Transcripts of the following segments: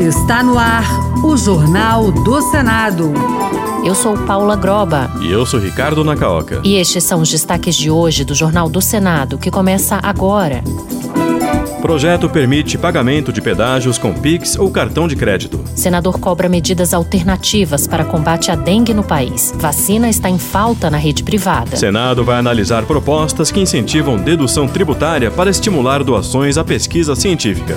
Está no ar o Jornal do Senado. Eu sou Paula Groba. E eu sou Ricardo Nacaoca. E estes são os destaques de hoje do Jornal do Senado, que começa agora. Projeto permite pagamento de pedágios com Pix ou cartão de crédito. Senador cobra medidas alternativas para combate à dengue no país. Vacina está em falta na rede privada. Senado vai analisar propostas que incentivam dedução tributária para estimular doações à pesquisa científica.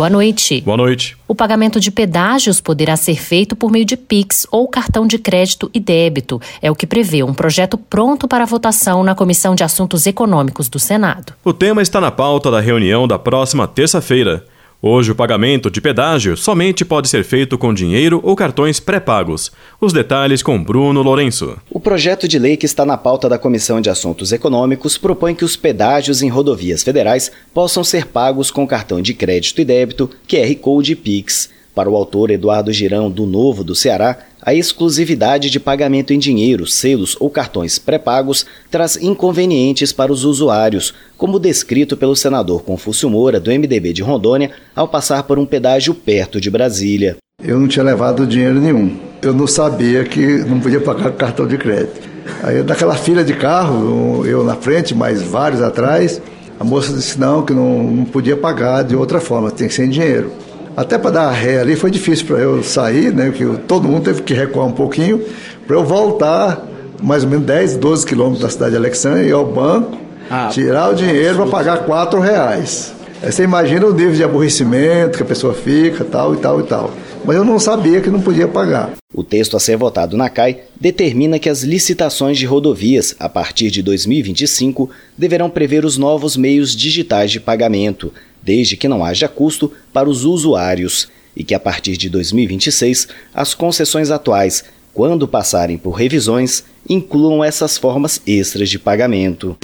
Boa noite. Boa noite. O pagamento de pedágios poderá ser feito por meio de Pix ou cartão de crédito e débito. É o que prevê um projeto pronto para votação na Comissão de Assuntos Econômicos do Senado. O tema está na pauta da reunião da próxima terça-feira. Hoje, o pagamento de pedágio somente pode ser feito com dinheiro ou cartões pré-pagos. Os detalhes com Bruno Lourenço. O projeto de lei que está na pauta da Comissão de Assuntos Econômicos propõe que os pedágios em rodovias federais possam ser pagos com cartão de crédito e débito, QR Code e Pix. Para o autor Eduardo Girão, do Novo do Ceará, a exclusividade de pagamento em dinheiro, selos ou cartões pré-pagos traz inconvenientes para os usuários, como descrito pelo senador Confúcio Moura, do MDB de Rondônia, ao passar por um pedágio perto de Brasília. Eu não tinha levado dinheiro nenhum. Eu não sabia que não podia pagar cartão de crédito. Aí, naquela fila de carro, eu na frente, mais vários atrás, a moça disse não, que não, não podia pagar de outra forma, tem que ser em dinheiro. Até para dar ré ali foi difícil para eu sair, né? Que todo mundo teve que recuar um pouquinho para eu voltar mais ou menos 10, 12 quilômetros da cidade de Alexandria e ao banco, ah, tirar o dinheiro para pagar 4 reais. Aí você imagina o nível de aborrecimento que a pessoa fica, tal e tal e tal. Mas eu não sabia que não podia pagar. O texto a ser votado na CAI determina que as licitações de rodovias, a partir de 2025, deverão prever os novos meios digitais de pagamento, desde que não haja custo para os usuários, e que a partir de 2026 as concessões atuais, quando passarem por revisões, incluam essas formas extras de pagamento.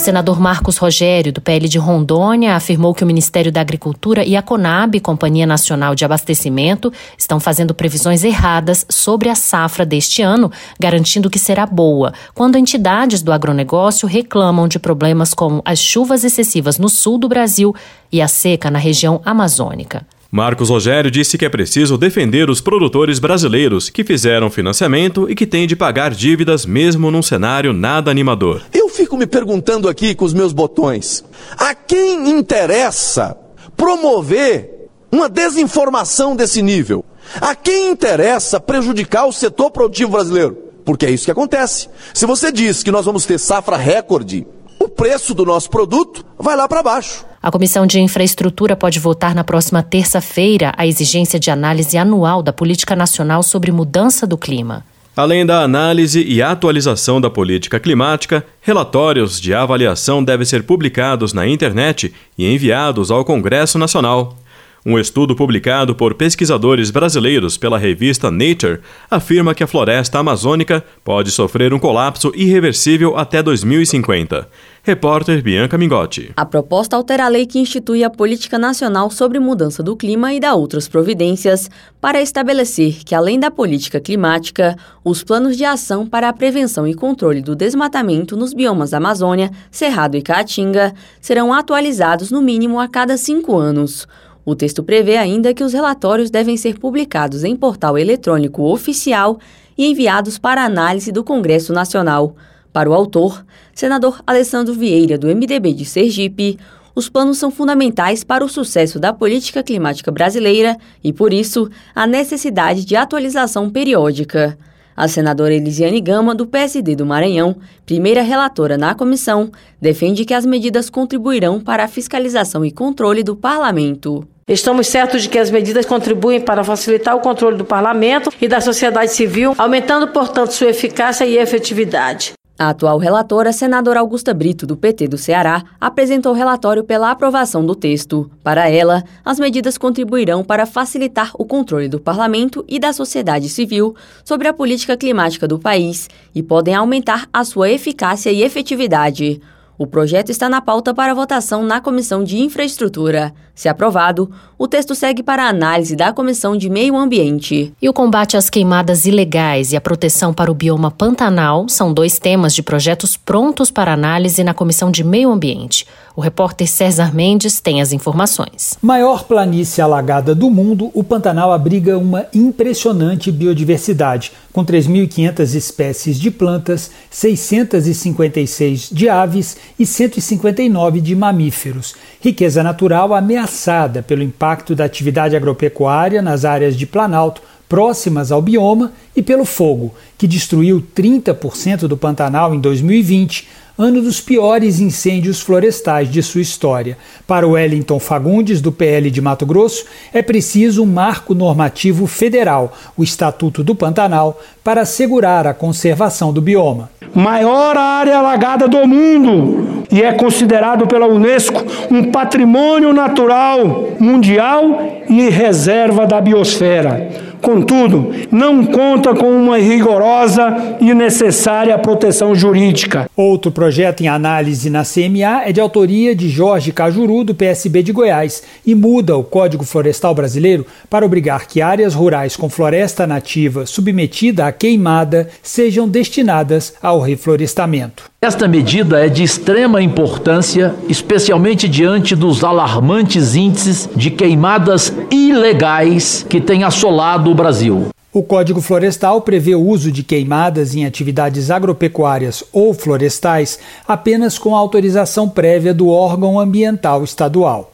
Senador Marcos Rogério, do PL de Rondônia, afirmou que o Ministério da Agricultura e a Conab, Companhia Nacional de Abastecimento, estão fazendo previsões erradas sobre a safra deste ano, garantindo que será boa, quando entidades do agronegócio reclamam de problemas como as chuvas excessivas no sul do Brasil e a seca na região amazônica. Marcos Rogério disse que é preciso defender os produtores brasileiros que fizeram financiamento e que têm de pagar dívidas mesmo num cenário nada animador. Eu fico me perguntando aqui com os meus botões: a quem interessa promover uma desinformação desse nível? A quem interessa prejudicar o setor produtivo brasileiro? Porque é isso que acontece. Se você diz que nós vamos ter safra recorde, o preço do nosso produto vai lá para baixo. A Comissão de Infraestrutura pode votar na próxima terça-feira a exigência de análise anual da Política Nacional sobre Mudança do Clima. Além da análise e atualização da política climática, relatórios de avaliação devem ser publicados na internet e enviados ao Congresso Nacional. Um estudo publicado por pesquisadores brasileiros pela revista Nature afirma que a floresta amazônica pode sofrer um colapso irreversível até 2050. Repórter Bianca Mingotti. A proposta altera a lei que institui a Política Nacional sobre Mudança do Clima e dá outras providências para estabelecer que, além da política climática, os planos de ação para a prevenção e controle do desmatamento nos biomas da Amazônia, Cerrado e Caatinga serão atualizados no mínimo a cada cinco anos. O texto prevê ainda que os relatórios devem ser publicados em portal eletrônico oficial e enviados para análise do Congresso Nacional. Para o autor, senador Alessandro Vieira, do MDB de Sergipe, os planos são fundamentais para o sucesso da política climática brasileira e, por isso, a necessidade de atualização periódica. A senadora Elisiane Gama, do PSD do Maranhão, primeira relatora na comissão, defende que as medidas contribuirão para a fiscalização e controle do parlamento. Estamos certos de que as medidas contribuem para facilitar o controle do parlamento e da sociedade civil, aumentando, portanto, sua eficácia e efetividade. A atual relatora, senadora Augusta Brito, do PT do Ceará, apresentou o relatório pela aprovação do texto. Para ela, as medidas contribuirão para facilitar o controle do parlamento e da sociedade civil sobre a política climática do país e podem aumentar a sua eficácia e efetividade. O projeto está na pauta para votação na Comissão de Infraestrutura. Se aprovado, o texto segue para a análise da Comissão de Meio Ambiente. E o combate às queimadas ilegais e a proteção para o bioma Pantanal são dois temas de projetos prontos para análise na Comissão de Meio Ambiente. O repórter César Mendes tem as informações. Maior planície alagada do mundo, o Pantanal abriga uma impressionante biodiversidade, com 3.500 espécies de plantas, 656 de aves e 159 de mamíferos. Riqueza natural ameaçada pelo impacto da atividade agropecuária nas áreas de Planalto, próximas ao bioma, e pelo fogo, que destruiu 30% do Pantanal em 2020 ano dos piores incêndios florestais de sua história. Para o Wellington Fagundes, do PL de Mato Grosso, é preciso um marco normativo federal, o Estatuto do Pantanal, para assegurar a conservação do bioma. Maior área alagada do mundo e é considerado pela Unesco um patrimônio natural mundial e reserva da biosfera. Contudo, não conta com uma rigorosa e necessária proteção jurídica. Outro projeto em análise na CMA é de autoria de Jorge Cajuru, do PSB de Goiás, e muda o Código Florestal Brasileiro para obrigar que áreas rurais com floresta nativa submetida à queimada sejam destinadas ao reflorestamento. Esta medida é de extrema importância, especialmente diante dos alarmantes índices de queimadas ilegais que têm assolado o Brasil. O Código Florestal prevê o uso de queimadas em atividades agropecuárias ou florestais apenas com autorização prévia do órgão ambiental estadual.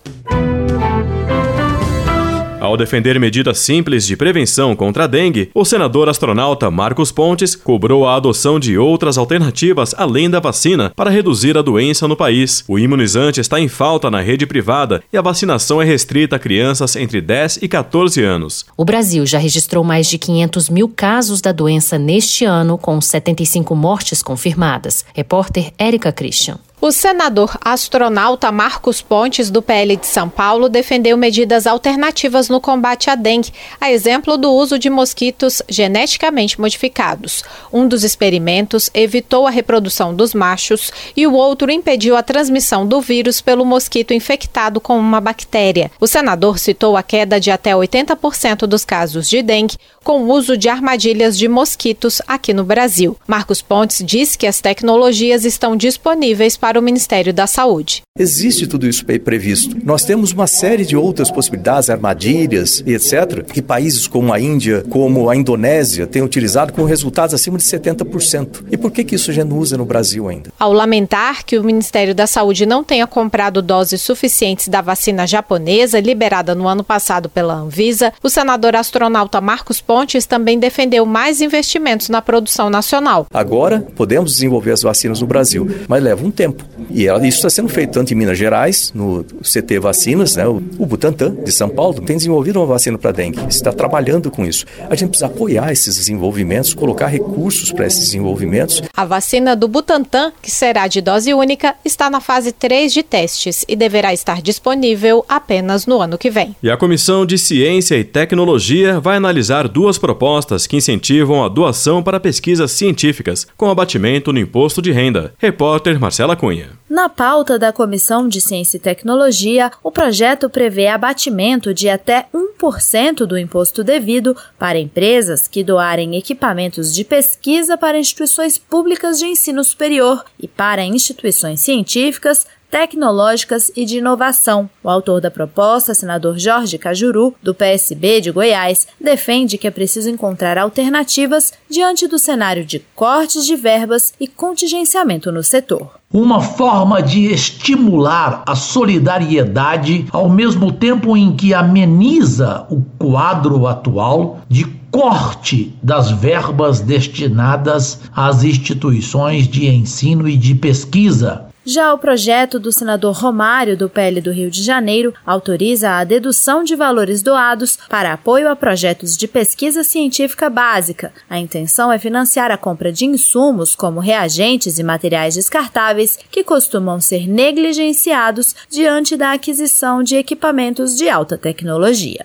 Ao defender medidas simples de prevenção contra a dengue, o senador astronauta Marcos Pontes cobrou a adoção de outras alternativas além da vacina para reduzir a doença no país. O imunizante está em falta na rede privada e a vacinação é restrita a crianças entre 10 e 14 anos. O Brasil já registrou mais de 500 mil casos da doença neste ano, com 75 mortes confirmadas. Repórter Érica Christian. O senador astronauta Marcos Pontes, do PL de São Paulo, defendeu medidas alternativas no combate à dengue, a exemplo do uso de mosquitos geneticamente modificados. Um dos experimentos evitou a reprodução dos machos e o outro impediu a transmissão do vírus pelo mosquito infectado com uma bactéria. O senador citou a queda de até 80% dos casos de dengue com o uso de armadilhas de mosquitos aqui no Brasil. Marcos Pontes disse que as tecnologias estão disponíveis para o Ministério da Saúde. Existe tudo isso previsto. Nós temos uma série de outras possibilidades, armadilhas e etc., que países como a Índia, como a Indonésia têm utilizado com resultados acima de 70%. E por que, que isso já não usa no Brasil ainda? Ao lamentar que o Ministério da Saúde não tenha comprado doses suficientes da vacina japonesa liberada no ano passado pela Anvisa, o senador astronauta Marcos Pontes também defendeu mais investimentos na produção nacional. Agora podemos desenvolver as vacinas no Brasil, mas leva um tempo. E isso está sendo feito tanto em Minas Gerais, no CT Vacinas, né, o, Butantan de São Paulo, tem desenvolvido uma vacina para dengue, está trabalhando com isso. A gente precisa apoiar esses desenvolvimentos, colocar recursos para esses desenvolvimentos. A vacina do Butantan, que será de dose única, está na fase 3 de testes e deverá estar disponível apenas no ano que vem. E a Comissão de Ciência e Tecnologia vai analisar duas propostas que incentivam a doação para pesquisas científicas, com abatimento no imposto de renda. Repórter Marcela Cunha. Na pauta da Comissão de Ciência e Tecnologia, o projeto prevê abatimento de até 1% do imposto devido para empresas que doarem equipamentos de pesquisa para instituições públicas de ensino superior e para instituições científicas tecnológicas e de inovação. O autor da proposta, senador Jorge Cajuru, do PSB de Goiás, defende que é preciso encontrar alternativas diante do cenário de cortes de verbas e contingenciamento no setor. Uma forma de estimular a solidariedade ao mesmo tempo em que ameniza o quadro atual de corte das verbas destinadas às instituições de ensino e de pesquisa já o projeto do senador Romário, do PL do Rio de Janeiro, autoriza a dedução de valores doados para apoio a projetos de pesquisa científica básica. A intenção é financiar a compra de insumos, como reagentes e materiais descartáveis, que costumam ser negligenciados diante da aquisição de equipamentos de alta tecnologia.